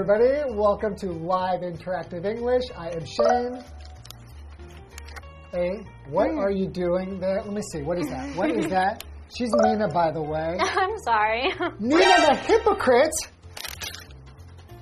everybody. Welcome to Live Interactive English. I am Shane. Hey, what are you doing there? Let me see. What is that? What is that? She's Nina, by the way. I'm sorry. Nina the hypocrite.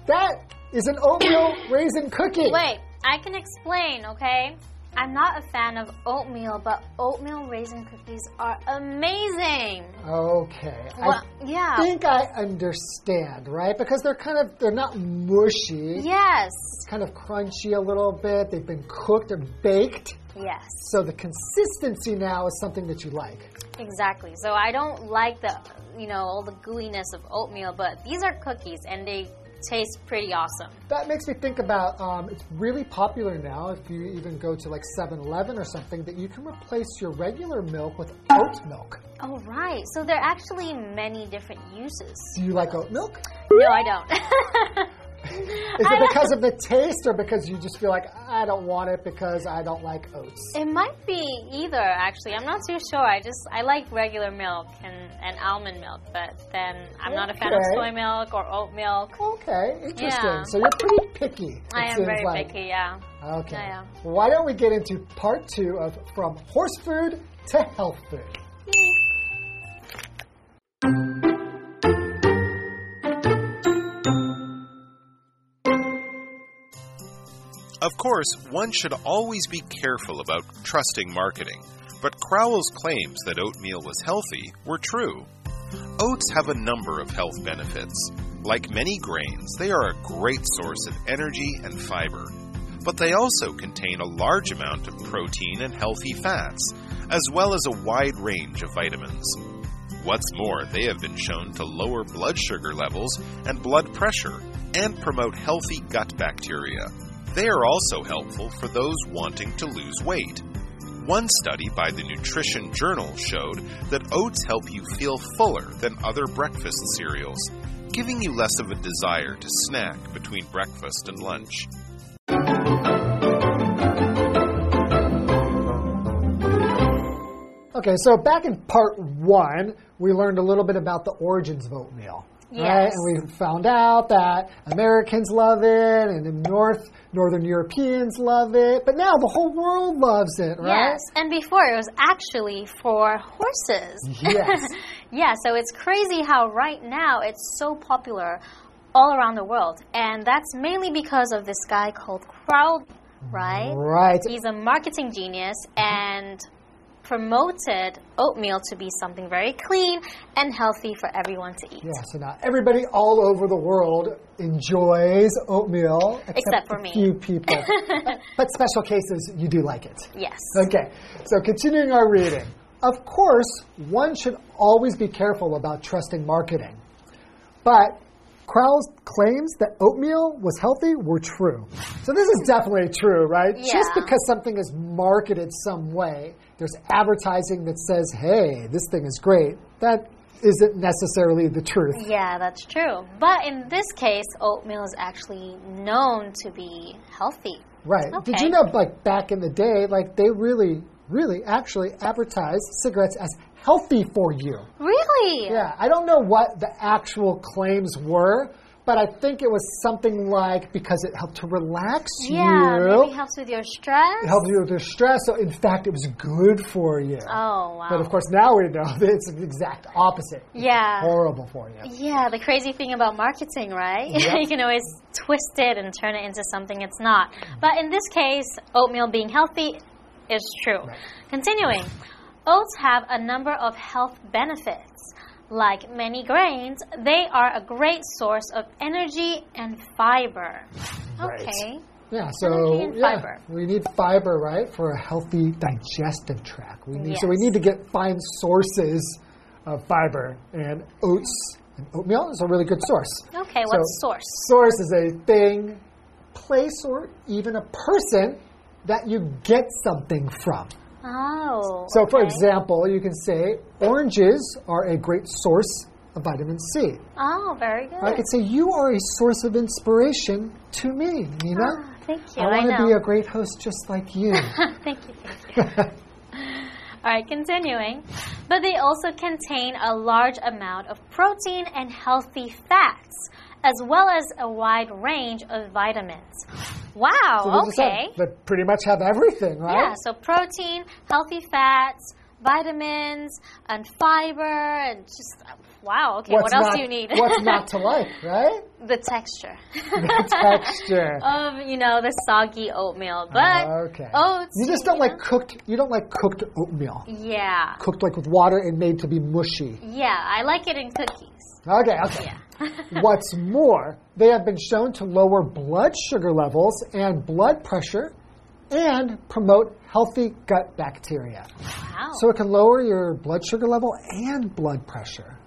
That is an oatmeal raisin cookie. Wait, I can explain, okay? I'm not a fan of oatmeal, but oatmeal raisin cookies are amazing. Okay. Well, yeah. I think I understand, right? Because they're kind of they're not mushy. Yes. It's kind of crunchy a little bit. They've been cooked and baked. Yes. So the consistency now is something that you like. Exactly. So I don't like the, you know, all the gooiness of oatmeal, but these are cookies and they taste pretty awesome. That makes me think about um, it's really popular now. If you even go to like 7 Eleven or something, that you can replace your regular milk with oat milk. Oh, right. So there are actually many different uses. Do you like oat milk? No, I don't. Is it because of the taste or because you just feel like I don't want it because I don't like oats? It might be either, actually. I'm not too sure. I just I like regular milk and, and almond milk, but then I'm not a fan of soy milk or oat milk. Okay, interesting. Yeah. So you're pretty picky. I am very like. picky, yeah. Okay. Yeah, yeah. Why don't we get into part two of From Horse Food to Health Food? Of course, one should always be careful about trusting marketing, but Crowell's claims that oatmeal was healthy were true. Oats have a number of health benefits. Like many grains, they are a great source of energy and fiber. But they also contain a large amount of protein and healthy fats, as well as a wide range of vitamins. What's more, they have been shown to lower blood sugar levels and blood pressure and promote healthy gut bacteria. They are also helpful for those wanting to lose weight. One study by the Nutrition Journal showed that oats help you feel fuller than other breakfast cereals, giving you less of a desire to snack between breakfast and lunch. Okay, so back in part one, we learned a little bit about the origins of oatmeal. Right? Yes. And we found out that Americans love it and the North Northern Europeans love it, but now the whole world loves it, right? Yes, and before it was actually for horses. Yes. yeah, so it's crazy how right now it's so popular all around the world. And that's mainly because of this guy called Crowell, right? Right. He's a marketing genius and promoted oatmeal to be something very clean and healthy for everyone to eat. Yeah, so now everybody all over the world enjoys oatmeal, except, Except for a me. few people. but, but special cases, you do like it. Yes. Okay, so continuing our reading. Of course, one should always be careful about trusting marketing. But Crowell's claims that oatmeal was healthy were true. So this is definitely true, right? Just because something is marketed some way, there's advertising that says, hey, this thing is great, that isn't necessarily the truth. Yeah, that's true. But in this case, oatmeal is actually known to be healthy. Right. Did you know, like, back in the day, like, they really, really actually advertised cigarettes as healthy for you? Really? Yeah, I don't know what the actual claims were, but I think it was something like because it helped to relax Yeah, you. maybe helps with your stress. it helped you with your stress, so in fact, it was good for you. Oh, wow. But of course, now we know that it's the exact opposite. yeah. Horrible for you. Yeah, the crazy thing about marketing, right? Yep. you can always twist it and turn it into something it's not. But in this case, oatmeal being healthy is true. Right. Continuing, oats have a number of health benefits. Like many grains, they are a great source of energy and fiber. Right. Okay. Yeah, so Energy and yeah, fiber. we need fiber, right, for a healthy digestive tract. We need so we need to get find sources of fiber, and oats and oatmeal is a really good source. Okay, So- what's source? Source is a thing, place, or even a person that you get something from. Oh. So, for example, you can say oranges are a great source of vitamin C. Oh, very good. I could say you are a source of inspiration to me, Nina. Ah, thank you. I I, want to be a great host just like you. thank you, thank you. All right, continuing. but they also contain a large amount of protein and healthy fats, as well as a wide range of vitamins. Wow, So they just have- okay. they pretty much have everything, right? Yeah, so protein, healthy fats, vitamins, and fiber, and just wow. Okay, What's what else not, do you need? what's not to like, right? the texture. The texture. of you know the soggy oatmeal, but okay. oats. you just don't know? like cooked. You don't like cooked oatmeal. Yeah, Cooked like with water and made to be mushy. yeah, I like it in cookies. Okay, okay. Yeah. What's more, they have been shown to lower blood sugar levels and blood pressure and promote healthy gut bacteria. wow. So it can lower your blood sugar level and blood pressure.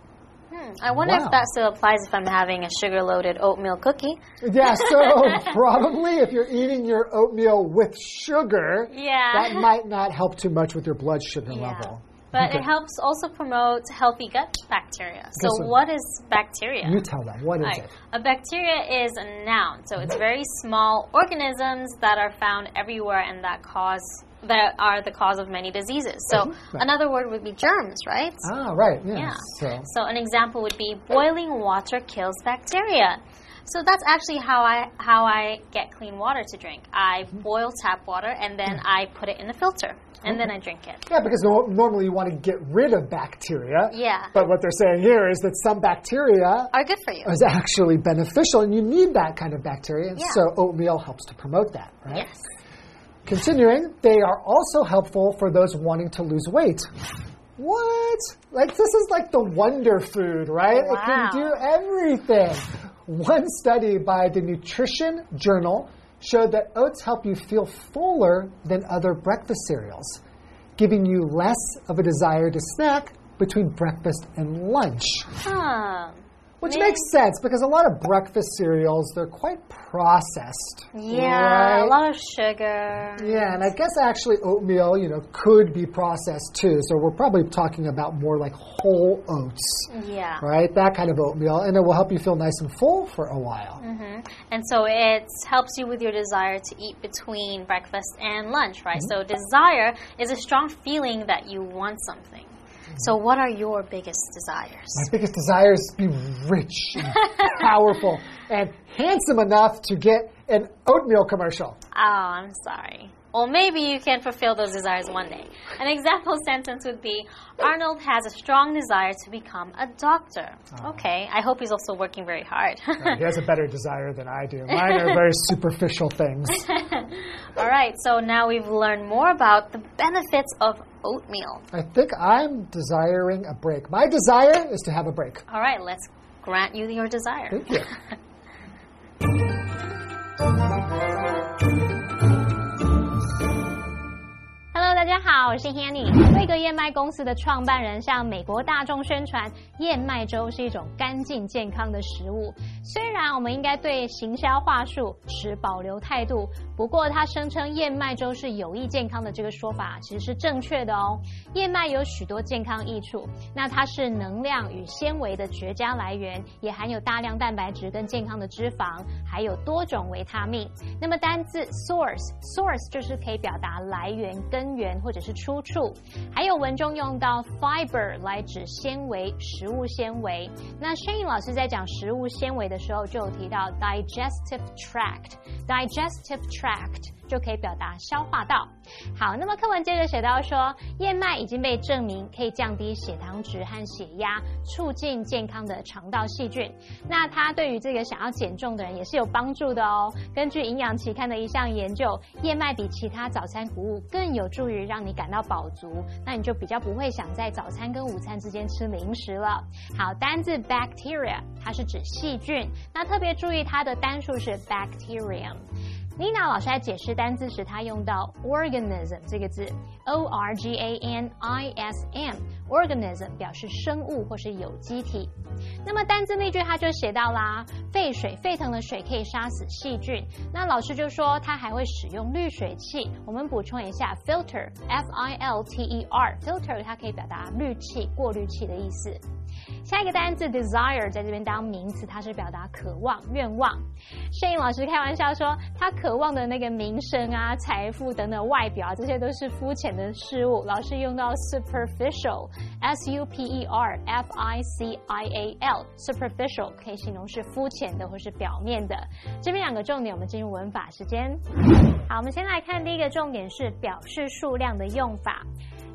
Hmm, I wonder Wow. if that still applies if I'm having a sugar-loaded oatmeal cookie. Yeah, so probably if you're eating your oatmeal with sugar, Yeah. that might not help too much with your blood sugar Yeah. level. But Okay. it helps also promote healthy gut bacteria. So, Guess what? is bacteria? You tell them, what is Right. it? A bacteria is a noun, so it's very small organisms that are found everywhere and that cause that are the cause of many diseases. So Mhm. Right. another word would be germs, right? Ah, right, yeah. Yeah. So, So an example would be boiling water kills bacteria. So that's actually how I how I get clean water to drink. I boil tap water and then I put it in the filter and then I drink it. yeah, because no, normally you want to get rid of bacteria. Yeah. But what they're saying here is that some bacteria Are good for you. is actually beneficial and you need that kind of bacteria. Yeah. So oatmeal helps to promote that, right? Yes. Continuing, they are also helpful for those wanting to lose weight. What? Like, this is like the wonder food, right? Wow. It can do everything. One study by the Nutrition Journal showed that oats help you feel fuller than other breakfast cereals, giving you less of a desire to snack between breakfast and lunch. Huh. Which Maybe- makes sense because a lot of breakfast cereals, they're quite processed. Yeah, right? a lot of sugar. Yeah, and I guess actually oatmeal, you know, could be processed too. So we're probably talking about more like whole oats, Yeah. right? That kind of oatmeal, and it will help you feel nice and full for a while. Mm -hmm. And so it helps you with your desire to eat between breakfast and lunch, right? Mm-hmm. So desire is a strong feeling that you want something. So what are your biggest desires? My biggest desire is to be rich, and powerful, and handsome enough to get an oatmeal commercial. Oh, I'm sorry. Well, maybe you can fulfill those desires one day. An example sentence would be Arnold has a strong desire to become a doctor. Ah. Okay, I hope he's also working very hard. He has a better desire than I do. Mine are very superficial things. All right, so now we've learned more about the benefits of oatmeal. I think I'm desiring a break. My desire is to have a break. All right, let's grant you your desire. Thank you. 大家好，我是 Hanny。瑞格燕麦公司的创办人向美国大众宣传，燕麦粥是一种干净健康的食物。虽然我们应该对行销话术持保留态度，不过他声称燕麦粥是有益健康的这个说法其实是正确的哦。燕麦有许多健康益处，那它是能量与纤维的绝佳来源，也含有大量蛋白质跟健康的脂肪，还有多种维他命。那么单字 source，source 就是可以表达来源、根源或者是出处，还有文中用到 fiber 来指纤维、食物纤维。那 Shane 老师在讲食物纤维的时候就有提到 digestive tract，digestive tract 就可以表达消化道。好，那么课文接着写到说，燕麦已经被证明可以降低血糖值和血压，促进健康的肠道细菌。那它对于这个想要减重的人也是有帮助的哦。根据营养期刊的一项研究，燕麦比其他早餐谷物更有助于让你感到饱足，那你就比较不会想在早餐跟午餐之间吃零食了。好，单字 bacteria 它是指细菌，那特别注意它的单数是 bacterium。Nina 老师在解释单字时，他用到 organism 这个字，o r g a n i s m，organism 表示生物或是有机体。那么单字那句它就写到啦，沸水沸腾的水可以杀死细菌。那老师就说他还会使用滤水器。我们补充一下，filter，f i l t e r，filter 它可以表达滤器、过滤器的意思。下一个单字 desire 在这边当名词，它是表达渴望、愿望。摄影老师开玩笑说，他渴望的那个名声啊、财富等等外表啊，这些都是肤浅的事物。老师用到 S U P E R F I C I A L superficial 可以形容是肤浅的或是表面的。这边两个重点，我们进入文法时间。好，我们先来看第一个重点是表示数量的用法。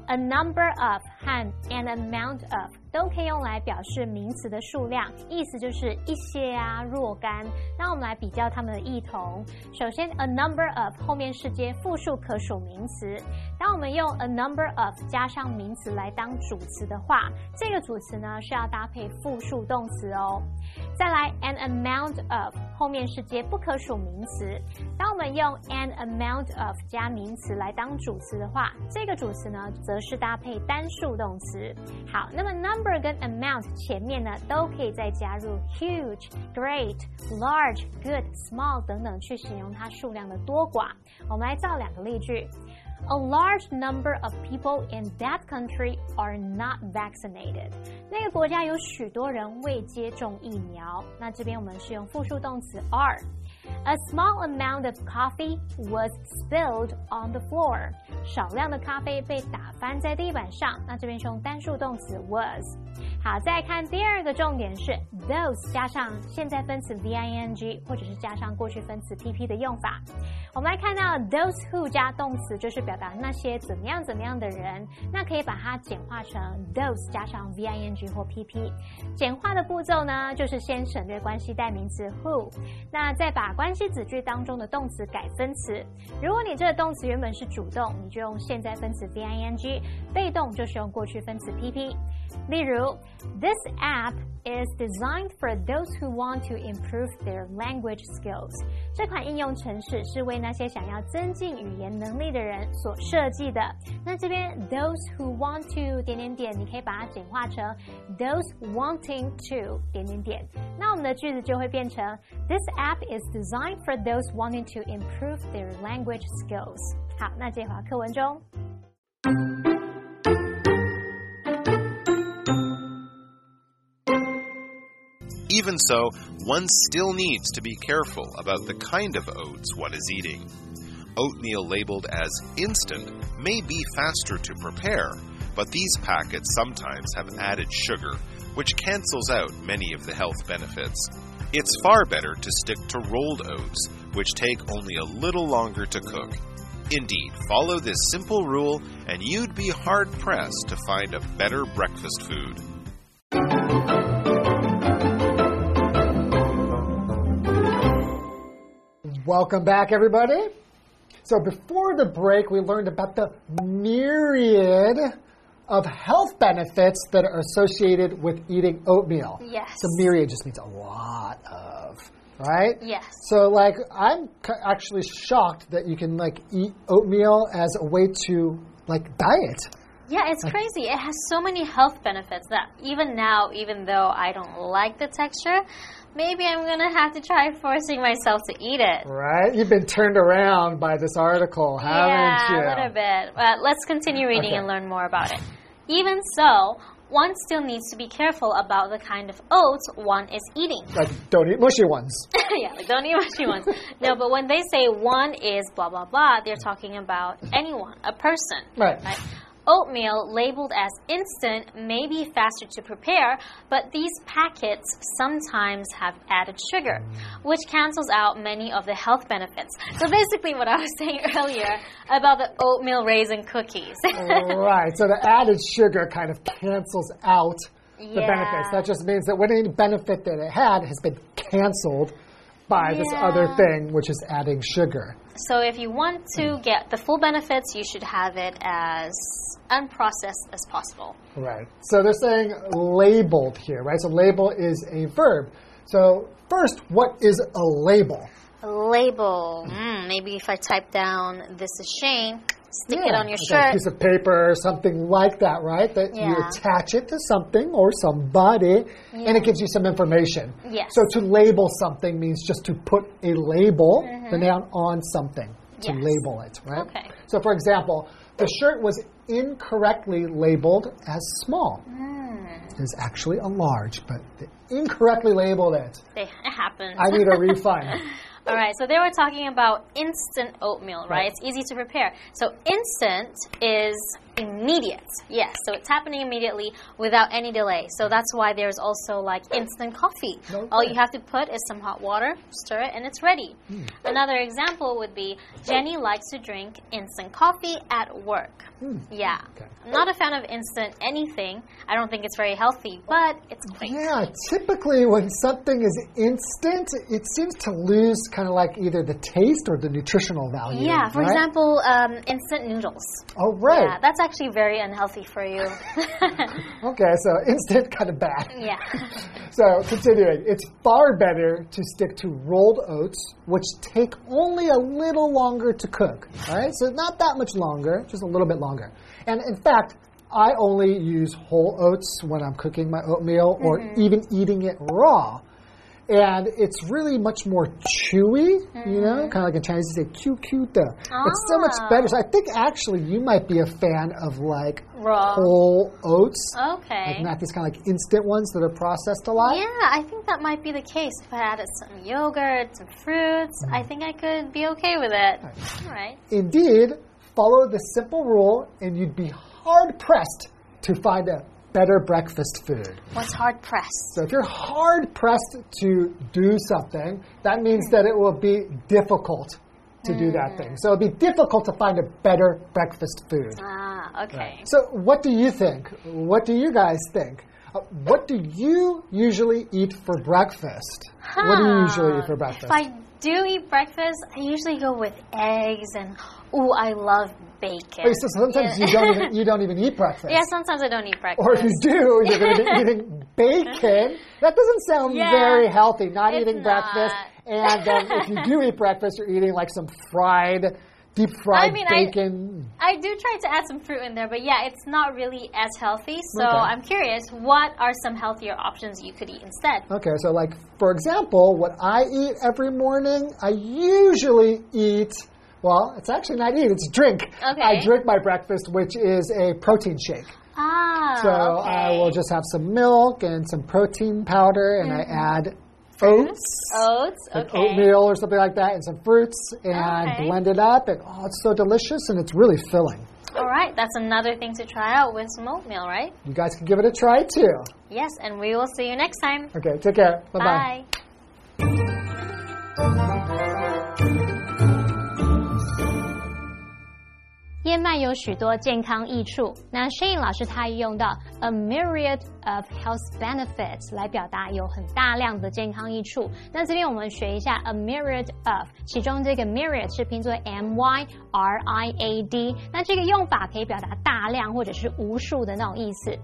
A number of 和 an amount of 都可以用来表示名词的数量，意思就是一些啊、若干。那我们来比较它们的异同。首先，a number of 后面是接复数可数名词。当我们用 a number of 加上名词来当主词的话，这个主词呢是要搭配复数动词哦。再来，an amount of 后面是接不可数名词。当我们用 an amount of 加名词来当主词的话，这个主词呢则是搭配单数动词。好，那么 number 跟 amount 前面呢都可以再加入 huge、great、large、good、small 等等去形容它数量的多寡。我们来造两个例句。A large number of people in that country are not vaccinated。那个国家有许多人未接种疫苗。那这边我们是用复数动词 are。A small amount of coffee was spilled on the floor。 少量的咖啡被打翻在地板上。那这边是用单数动词 was。好，再看第二个重点是 those 加上现在分词 v-i-n-g，或者是加上过去分词 pp 的用法。我们来看到 those who 加动词，就是表达那些怎么样怎么样的人。那可以把它简化成 those 加上 v-i-n-g 或 pp。简化的步骤呢，就是先省略关系代名词 who，那再把关系子句当中的动词改分词。如果你这个动词原本是主动，你就用现在分词 v-i-n-g；被动就是用过去分词 pp。例如，This app is designed for those who want to improve their language skills。这款应用程式是为那些想要增进语言能力的人所设计的。那这边 those who want to 点点点，你可以把它简化成 those wanting to 点点点。那我们的句子就会变成 This app is designed for those wanting to improve their language skills。 好，那接回课文中。Even so, one still needs to be careful about the kind of oats one is eating. Oatmeal labeled as instant may be faster to prepare, but these packets sometimes have added sugar, which cancels out many of the health benefits. It's far better to stick to rolled oats, which take only a little longer to cook. Indeed, follow this simple rule, and you'd be hard pressed to find a better breakfast food. Welcome back, everybody. So, before the break, we learned about the myriad of health benefits that are associated with eating oatmeal. Yes. So, myriad just means a lot of, right? Yes. So, like, I'm actually shocked that you can like eat oatmeal as a way to like diet. Yeah, it's crazy. It has so many health benefits that even now, even though I don't like the texture, maybe I'm gonna have to try forcing myself to eat it. Right? You've been turned around by this article, haven't yeah, you? a little bit. But let's continue reading Okay. and learn more about it. Even so, one still needs to be careful about the kind of oats one is eating. Like, don't eat mushy ones. yeah, like don't eat mushy ones. No, but when they say one is blah blah blah, they're talking about anyone, a person. Right. Right? Oatmeal labeled as instant may be faster to prepare, but these packets sometimes have added sugar, which cancels out many of the health benefits. So basically, what I was saying earlier about the oatmeal raisin cookies. right. So the added sugar kind of cancels out the Yeah. benefits. That just means that any benefit that it had has been canceled by this other thing, which is adding sugar. So if you want to get the full benefits, you should have it as unprocessed as possible. Right. So they're saying labeled here, right? So label is a verb. So first, what is a label? A label. Mm, maybe if I type down "This is Shane," stick it on your like a shirt. piece of paper or something like that, right? That you attach it to something or somebody, and it gives you some information. Yes. So to label something means just to put a label, the noun, on something to. Yes. label it, right? Okay. So for example, the shirt was incorrectly labeled as small. Hmm. It is actually a large, but they incorrectly labeled it. It happens. I need a refund. All right, so they were talking about instant oatmeal, right? Right. It's easy to prepare. So instant is immediate. Yes, so it's happening immediately without any delay. So that's why there's also like instant coffee. Okay. All you have to put is some hot water, stir it, and it's ready. Hmm. Another example would be Jenny likes to drink instant coffee at work. Yeah. Hmm. Okay. I'm not a fan of instant anything. I don't think it's very healthy, but it's quick. Yeah, typically when something is instant, it seems to lose kind of like either the taste or the nutritional value. Yeah, for right? example, um, instant noodles. Oh, right. Yeah, that's actually very unhealthy for you. Okay, so instant kind of bad. yeah. So, continuing, it's far better to stick to rolled oats, which take only a little longer to cook. All right, so not that much longer, just a little bit longer. And in fact, I only use whole oats when I'm cooking my oatmeal or mm-hmm. even eating it raw. And it's really much more chewy, you know, kind of like in Chinese you say "q q de." It's so much Ah. better. So I think actually you might be a fan of like Raw. whole oats. Okay. Like not these kind of like instant ones that are processed a lot. Yeah, I think that might be the case. If I added some yogurt, some fruits, I think I could be okay with it. All right. Indeed, follow the simple rule and you'd be hard pressed to find a better breakfast food. What's hard pressed? So if you're hard pressed to do something, that means that it will be difficult to do that thing. So it'll be difficult to find a better breakfast food. Ah, okay. So what do you think? What do you guys think? Uh, what do you usually eat for breakfast? What do you usually eat for breakfast? If I do eat breakfast, I usually go with eggs and ooh, I love bacon. Oh, so sometimes Yeah. you don't even you don't even eat breakfast. yeah, sometimes I don't eat breakfast. Or if you do, you're going to be eating bacon. That doesn't sound Yeah, very healthy. Not eating breakfast, and then if you do eat breakfast, you're eating like some fried, deep fried I mean, I- bacon. I do try to add some fruit in there, but yeah, it's not really as healthy. So Okay. I'm curious, what are some healthier options you could eat instead? Okay, so like for example, what I eat every morning, I usually eat. Well, it's actually not eat; it's drink. Okay. I drink my breakfast, which is a protein shake. Ah, So okay. I will just have some milk and some protein powder, and I add oats. oats. like Mm-hmm. Okay. oatmeal or something like that, and some fruits, and Okay. blend it up. And oh, it's so delicious, and it's really filling. All right, that's another thing to try out with some oatmeal, right? You guys can give it a try too. Yes, and we will see you next time. Okay, take care. Bye bye. Bye. 燕麦有许多健康益处。那 Shane 老师他用到 a myriad of health benefits 来表达有很大量的健康益处。那这边我们学一下 a myriad of，其中这个 myriad 是拼作 m y r i a d，那这个用法可以表达大量或者是无数的那种意思。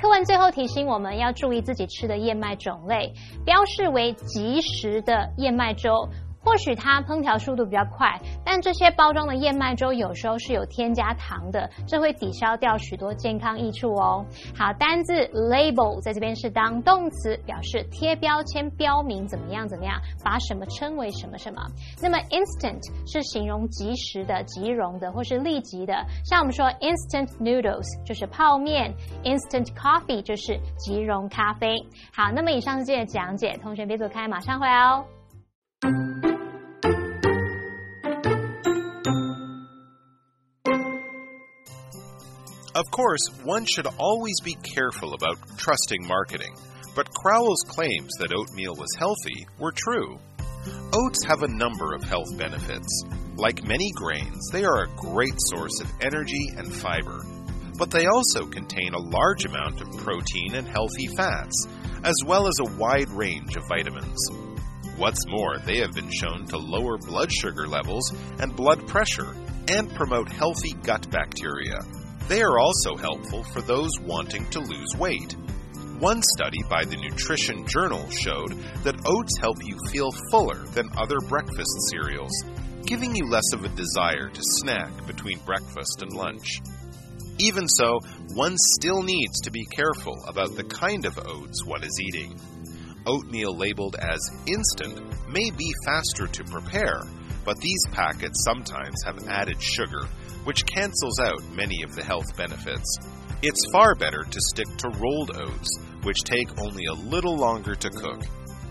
课文最后提醒我们要注意自己吃的燕麦种类，标示为即食的燕麦粥。或许它烹调速度比较快，但这些包装的燕麦粥有时候是有添加糖的，这会抵消掉许多健康益处哦。好，单字 label 在这边是当动词，表示贴标签、标明怎么样怎么样，把什么称为什么什么。那么 instant 是形容即时的、即溶的或是立即的，像我们说 instant noodles 就是泡面，instant coffee 就是即溶咖啡。好，那么以上是今天的讲解，同学别走开，马上回来哦。Of course, one should always be careful about trusting marketing, but Crowell's claims that oatmeal was healthy were true. Oats have a number of health benefits. Like many grains, they are a great source of energy and fiber. But they also contain a large amount of protein and healthy fats, as well as a wide range of vitamins. What's more, they have been shown to lower blood sugar levels and blood pressure and promote healthy gut bacteria. They are also helpful for those wanting to lose weight. One study by the Nutrition Journal showed that oats help you feel fuller than other breakfast cereals, giving you less of a desire to snack between breakfast and lunch. Even so, one still needs to be careful about the kind of oats one is eating. Oatmeal labeled as instant may be faster to prepare, but these packets sometimes have added sugar, which cancels out many of the health benefits. It's far better to stick to rolled oats, which take only a little longer to cook.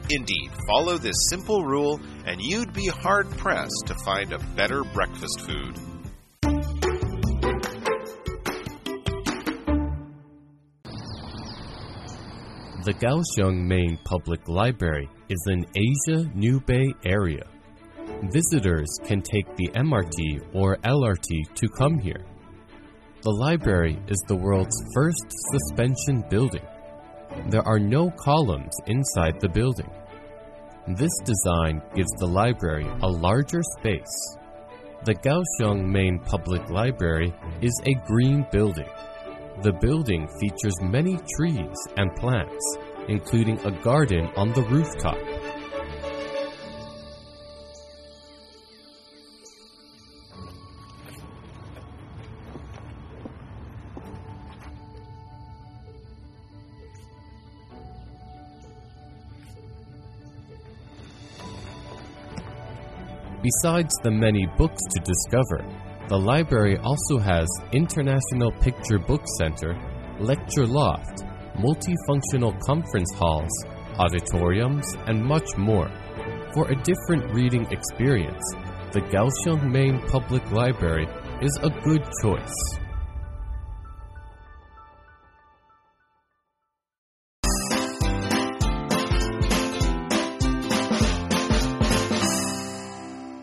Indeed, follow this simple rule, and you'd be hard pressed to find a better breakfast food. The Kaohsiung Main Public Library is in Asia New Bay area. Visitors can take the MRT or LRT to come here. The library is the world's first suspension building. There are no columns inside the building. This design gives the library a larger space. The Kaohsiung Main Public Library is a green building. The building features many trees and plants, including a garden on the rooftop. Besides the many books to discover, the library also has International Picture Book Center, lecture loft, multifunctional conference halls, auditoriums, and much more. For a different reading experience, the Kaohsiung Main Public Library is a good choice.